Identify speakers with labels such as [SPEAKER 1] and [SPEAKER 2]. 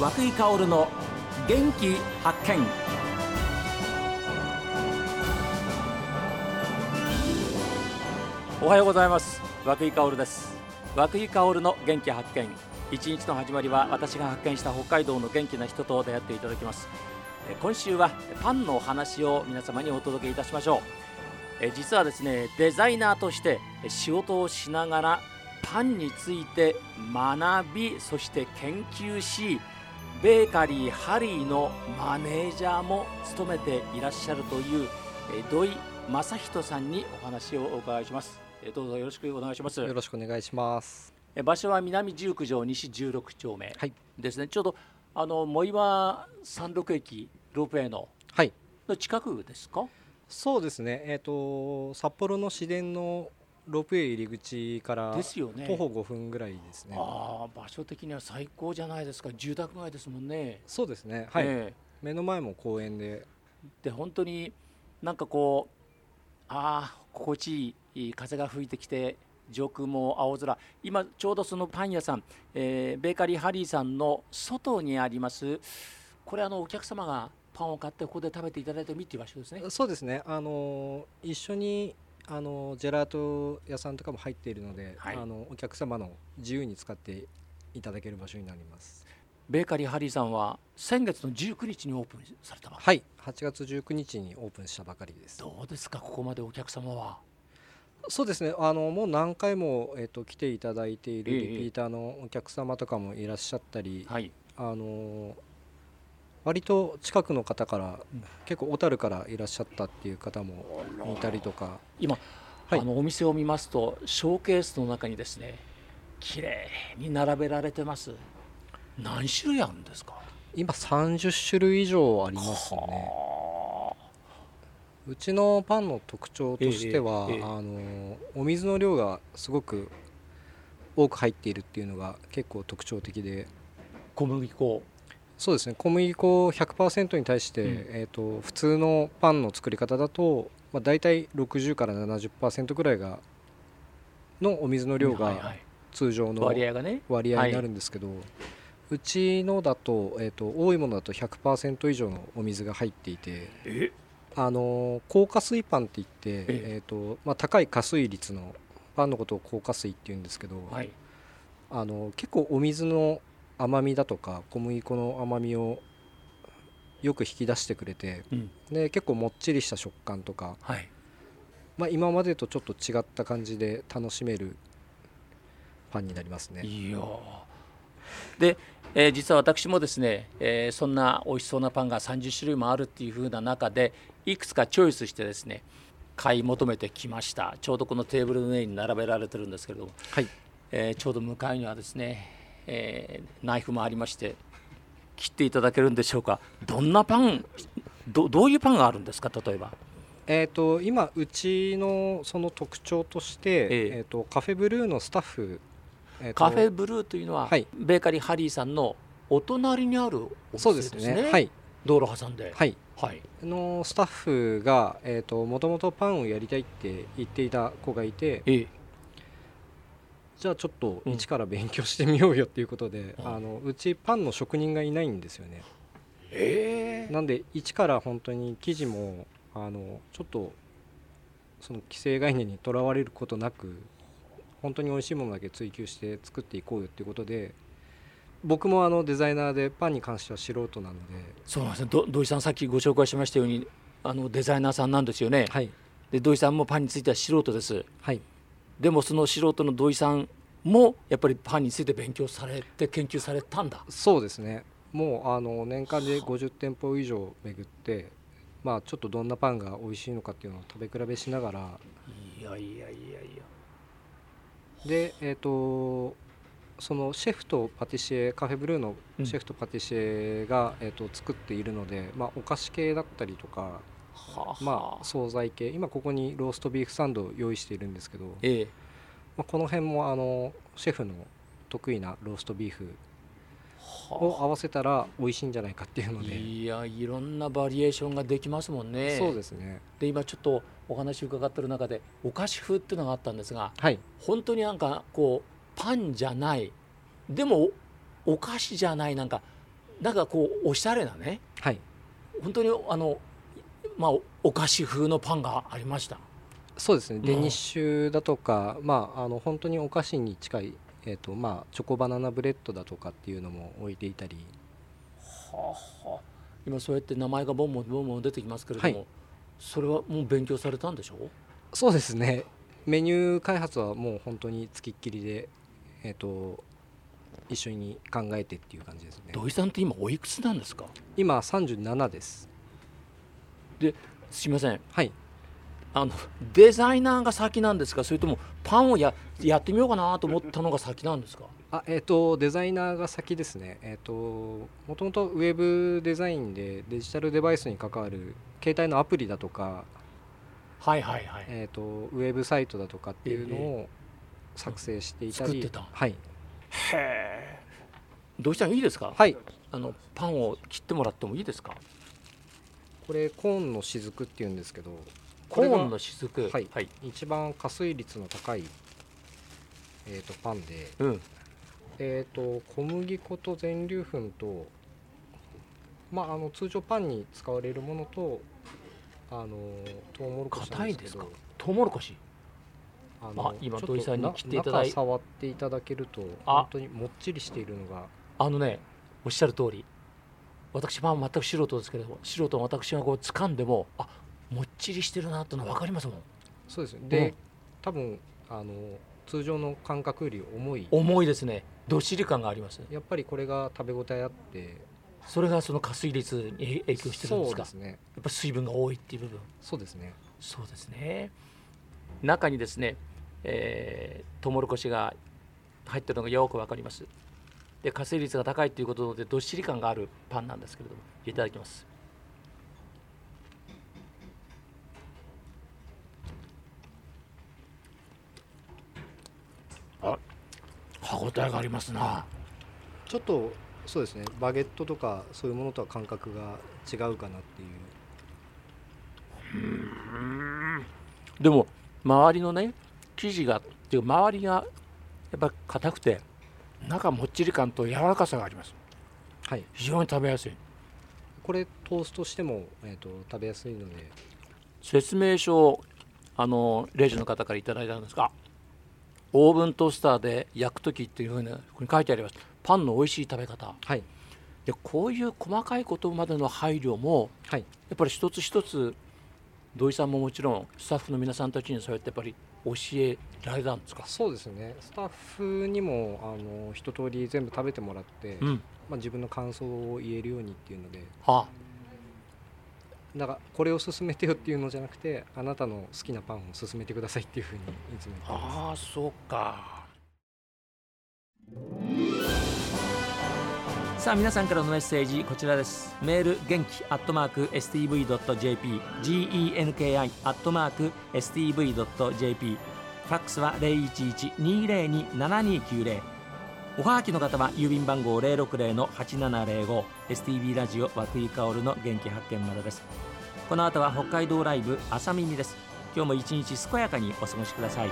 [SPEAKER 1] 和久井薫の元気発見。おはようございます。和久井薫です。和久井薫の元気発見。一日の始まりは私が発見した北海道の元気な人と出会っていただきます。今週はパンのお話を皆様にお届けいたしましょう。実はですねデザイナーとして仕事をしながらパンについて学びそして研究しベーカリーハリーのマネージャーも務めていらっしゃるという土井正人さんにお話をお伺いします。どうぞよろしくお願いします。
[SPEAKER 2] よろしくお願いします。
[SPEAKER 1] 場所は南十九条西十六丁目ですね、はい、ちょうどあの藻岩三六駅ロープウェイの
[SPEAKER 2] はい。
[SPEAKER 1] の近くですか？
[SPEAKER 2] そうですね。えっ、ー、と札幌の市電のロープウェイ入り口から徒歩5分ぐらいですね、
[SPEAKER 1] ね、あ場所的には最高じゃないですか。住宅街ですもんね。
[SPEAKER 2] そうですね。はい、え。ー、目の前も公園で。
[SPEAKER 1] で本当になんかこうああ心地いい風が吹いてきて上空も青空。今ちょうどそのパン屋さん、えー、ベーカリーハリーさんの外にあります。これあのお客様がパンを買ってここで食べていただいてもいいっていう場所ですね。
[SPEAKER 2] そうですね。あの一緒にあのジェラート屋さんとかも入っているので、はい、あのお客様の自由に使っていただける場所になります。
[SPEAKER 1] ベーカリーハリーさんは先月の19日にオープンされた
[SPEAKER 2] はい。8月19日にオープンしたばかりです。
[SPEAKER 1] どうですかここまでお客様は？
[SPEAKER 2] そうですね。あのもう何回も、えーと、来ていただいているリピーターのお客様とかもいらっしゃったり、
[SPEAKER 1] はい、
[SPEAKER 2] あの割と近くの方から、うん、結構小樽からいらっしゃったっていう方もいたりとか。
[SPEAKER 1] 今、はい、あのお店を見ますとショーケースの中にですね綺麗に並べられてます。何種類あるんですか？
[SPEAKER 2] 今30種類以上ありますね。うちのパンの特徴としては、えええ、あのお水の量がすごく多く入っているっていうのが結構特徴的で。
[SPEAKER 1] 小麦粉
[SPEAKER 2] そうですね。小麦粉100%に対して、うん、えーと、普通のパンの作り方だと、まあ、大体60から70%ぐらいがのお水の量が通常の割合になるんですけど、うちのだと,、えーと、多いものだと100%以上のお水が入っていてあの高加水パンっていって、えーとまあ、高い加水率のパンのことを高加水っていうんですけど、
[SPEAKER 1] はい、
[SPEAKER 2] あの結構お水の甘みだとか小麦粉の甘みをよく引き出してくれて、うん、で結構もっちりした食感とか、
[SPEAKER 1] はい、
[SPEAKER 2] まあ、今までとちょっと違った感じで楽しめるパンになりますね。
[SPEAKER 1] いやで、えー、実は私もですね、えー、そんな美味しそうなパンが30種類もあるっていう風な中でいくつかチョイスしてですね買い求めてきました。ちょうどこのテーブルの上に並べられてるんですけれども、
[SPEAKER 2] はい。
[SPEAKER 1] えー、ちょうど向かいにはですねえー、ナイフもありまして切っていただけるんでしょうか。どんなパンどどういうパンがあるんですか例えば。
[SPEAKER 2] えーと、今うちのその特徴として、えー、えーとカフェブルーのスタッフ、
[SPEAKER 1] えー、カフェブルーというのは、はい、ベーカリーハリーさんのお隣にあるお店ですね。そうですね。はい。道路挟んで、
[SPEAKER 2] はい、はい、のスタッフが、えーと、もともとパンをやりたいって言っていた子がいて、
[SPEAKER 1] ええ、
[SPEAKER 2] じゃあちょっと一から勉強してみようよっていうことで、うん、あのうちパンの職人がいないんですよね。
[SPEAKER 1] え
[SPEAKER 2] ー、なんで一から本当に生地もあのちょっとその既成概念にとらわれることなく本当に美味しいものだけ追求して作っていこうよっていうことで僕もあのデザイナーでパンに関しては素人なので。
[SPEAKER 1] そうなんですね。土井さんさっきご紹介しましたようにあのデザイナーさんなんですよね。
[SPEAKER 2] はい、
[SPEAKER 1] で土井さんもパンについては素人です。
[SPEAKER 2] はい
[SPEAKER 1] でもその素人の土井さんもやっぱりパンについて勉強されて研究されたんだ。
[SPEAKER 2] そうですね。もうあの年間で50店舗以上巡ってまあちょっとどんなパンが美味しいのかっていうのを食べ比べしながら。
[SPEAKER 1] いやいやいやいや。
[SPEAKER 2] でえっ、ー、とそのシェフとパティシエカフェブルーのシェフとパティシエが、うん、えーと作っているので、まあ、お菓子系だったりとかまあ惣菜系。今ここにローストビーフサンドを用意しているんですけど、
[SPEAKER 1] ええ。
[SPEAKER 2] まあ、この辺もあのシェフの得意なローストビーフを合わせたら美味しいんじゃないかっていうので。
[SPEAKER 1] いやいろんなバリエーションができますもんね。
[SPEAKER 2] そうですね。
[SPEAKER 1] で今ちょっとお話伺ってる中でお菓子風っていうのがあったんですが、
[SPEAKER 2] はい、
[SPEAKER 1] 本当になんかこうパンじゃない。でもお菓子じゃないなんかなんかこうおしゃれなね。
[SPEAKER 2] はい。
[SPEAKER 1] 本当にあのまあお菓子風のパンがありました。
[SPEAKER 2] そうですね。デニッシュだとか、まあ、あの本当にお菓子に近い、えーとまあ、チョコバナナブレッドだとかっていうのも置いていたり。
[SPEAKER 1] はあはあ、今そうやって名前がボンボンボンボン出てきますけれども、
[SPEAKER 2] はい。
[SPEAKER 1] それはもう勉強されたんでしょう？
[SPEAKER 2] そうですね。メニュー開発はもう本当につきっきりで、えー、と一緒に考えてっていう感じですね。
[SPEAKER 1] 土井さんって今おいくつなんですか？
[SPEAKER 2] 今37です
[SPEAKER 1] すいません。
[SPEAKER 2] はい。
[SPEAKER 1] あのデザイナーが先なんですか？それともパンをややってみようかなと思ったのが先なんですか？
[SPEAKER 2] あえー、とデザイナーが先ですね。えっ、ともともとウェブデザインでデジタルデバイスに関わる携帯のアプリだとか、
[SPEAKER 1] はいはいはい。
[SPEAKER 2] えー、とウェブサイトだとかっていうのを作成していたり、
[SPEAKER 1] 作ってた。
[SPEAKER 2] はい。
[SPEAKER 1] へえ。土井さんいいですか、
[SPEAKER 2] はい。
[SPEAKER 1] あのパンを切ってもらってもいいですか？
[SPEAKER 2] これコーンの雫っていうんですけど
[SPEAKER 1] コーンの雫
[SPEAKER 2] はい。
[SPEAKER 1] はい、
[SPEAKER 2] 一番加水率の高い、えー、とパンで、
[SPEAKER 1] うん。
[SPEAKER 2] えー、と小麦粉と全粒粉と、まあ、あの通常パンに使われるものとあのトウモロコシ
[SPEAKER 1] 硬いんですか？トウモロコシ？
[SPEAKER 2] あ
[SPEAKER 1] あ今土井さんに
[SPEAKER 2] な
[SPEAKER 1] 切っていただい
[SPEAKER 2] 中触っていただけると
[SPEAKER 1] あ。
[SPEAKER 2] 本当にもっちりしているのが
[SPEAKER 1] あのねおっしゃる通り私パン全く素人ですけれども素人の私がこう掴んでもあもっちりしてるなってのは分かりますもん。
[SPEAKER 2] そうですね。で、
[SPEAKER 1] うん
[SPEAKER 2] 多分あの通常の感覚より重い。
[SPEAKER 1] 重いですね。どっしり感があります。
[SPEAKER 2] やっぱりこれが食べ応えあって。
[SPEAKER 1] それがその加水率に影響してるんですか？
[SPEAKER 2] そうですね。
[SPEAKER 1] やっぱ水分が多いっていう部分。
[SPEAKER 2] そうですね。
[SPEAKER 1] そうですね。中にですね、えー、トウモロコシが入ってるのがよくわかりますで加水率が高いということでどっしり感があるパンなんですけれどもいただきます。あ歯ごたえがありますな。
[SPEAKER 2] ちょっとそうですね。バゲットとかそういうものとは感覚が違うかなっていう。
[SPEAKER 1] でも周りのね生地がっていう周りがやっぱり硬くて中もっちり感と柔らかさがあります。
[SPEAKER 2] はい。
[SPEAKER 1] 非常に食べやすい。
[SPEAKER 2] これトーストしても、えー、と食べやすいので。
[SPEAKER 1] 説明書をあのレジの方からいただいたんですがオーブントースターで焼く時っていうふうにここに書いてあります。パンの美味しい食べ方。
[SPEAKER 2] はい。
[SPEAKER 1] でこういう細かいことまでの配慮も
[SPEAKER 2] はい。
[SPEAKER 1] やっぱり一つ一つ土井さんももちろんスタッフの皆さんたちにそうやってやっぱり教えられたんですか、
[SPEAKER 2] そうですね。スタッフにもあの一通り全部食べてもらって、
[SPEAKER 1] うん。
[SPEAKER 2] まあ、自分の感想を言えるようにっていうので。
[SPEAKER 1] は
[SPEAKER 2] だからこれを勧めてよっていうのじゃなくてあなたの好きなパンを勧めてくださいっていうふうにいつも言ってます。
[SPEAKER 1] ああそうかさあ皆さんからのメッセージこちらです。メール元気アットマーク STV.jp genki アットマーク STV.jp ファックスは011-202-7290おはがきの方は郵便番号060-8705 STV ラジオ和久井薫の元気発見までです。この後は北海道ライブ朝耳です。今日も一日健やかにお過ごしください。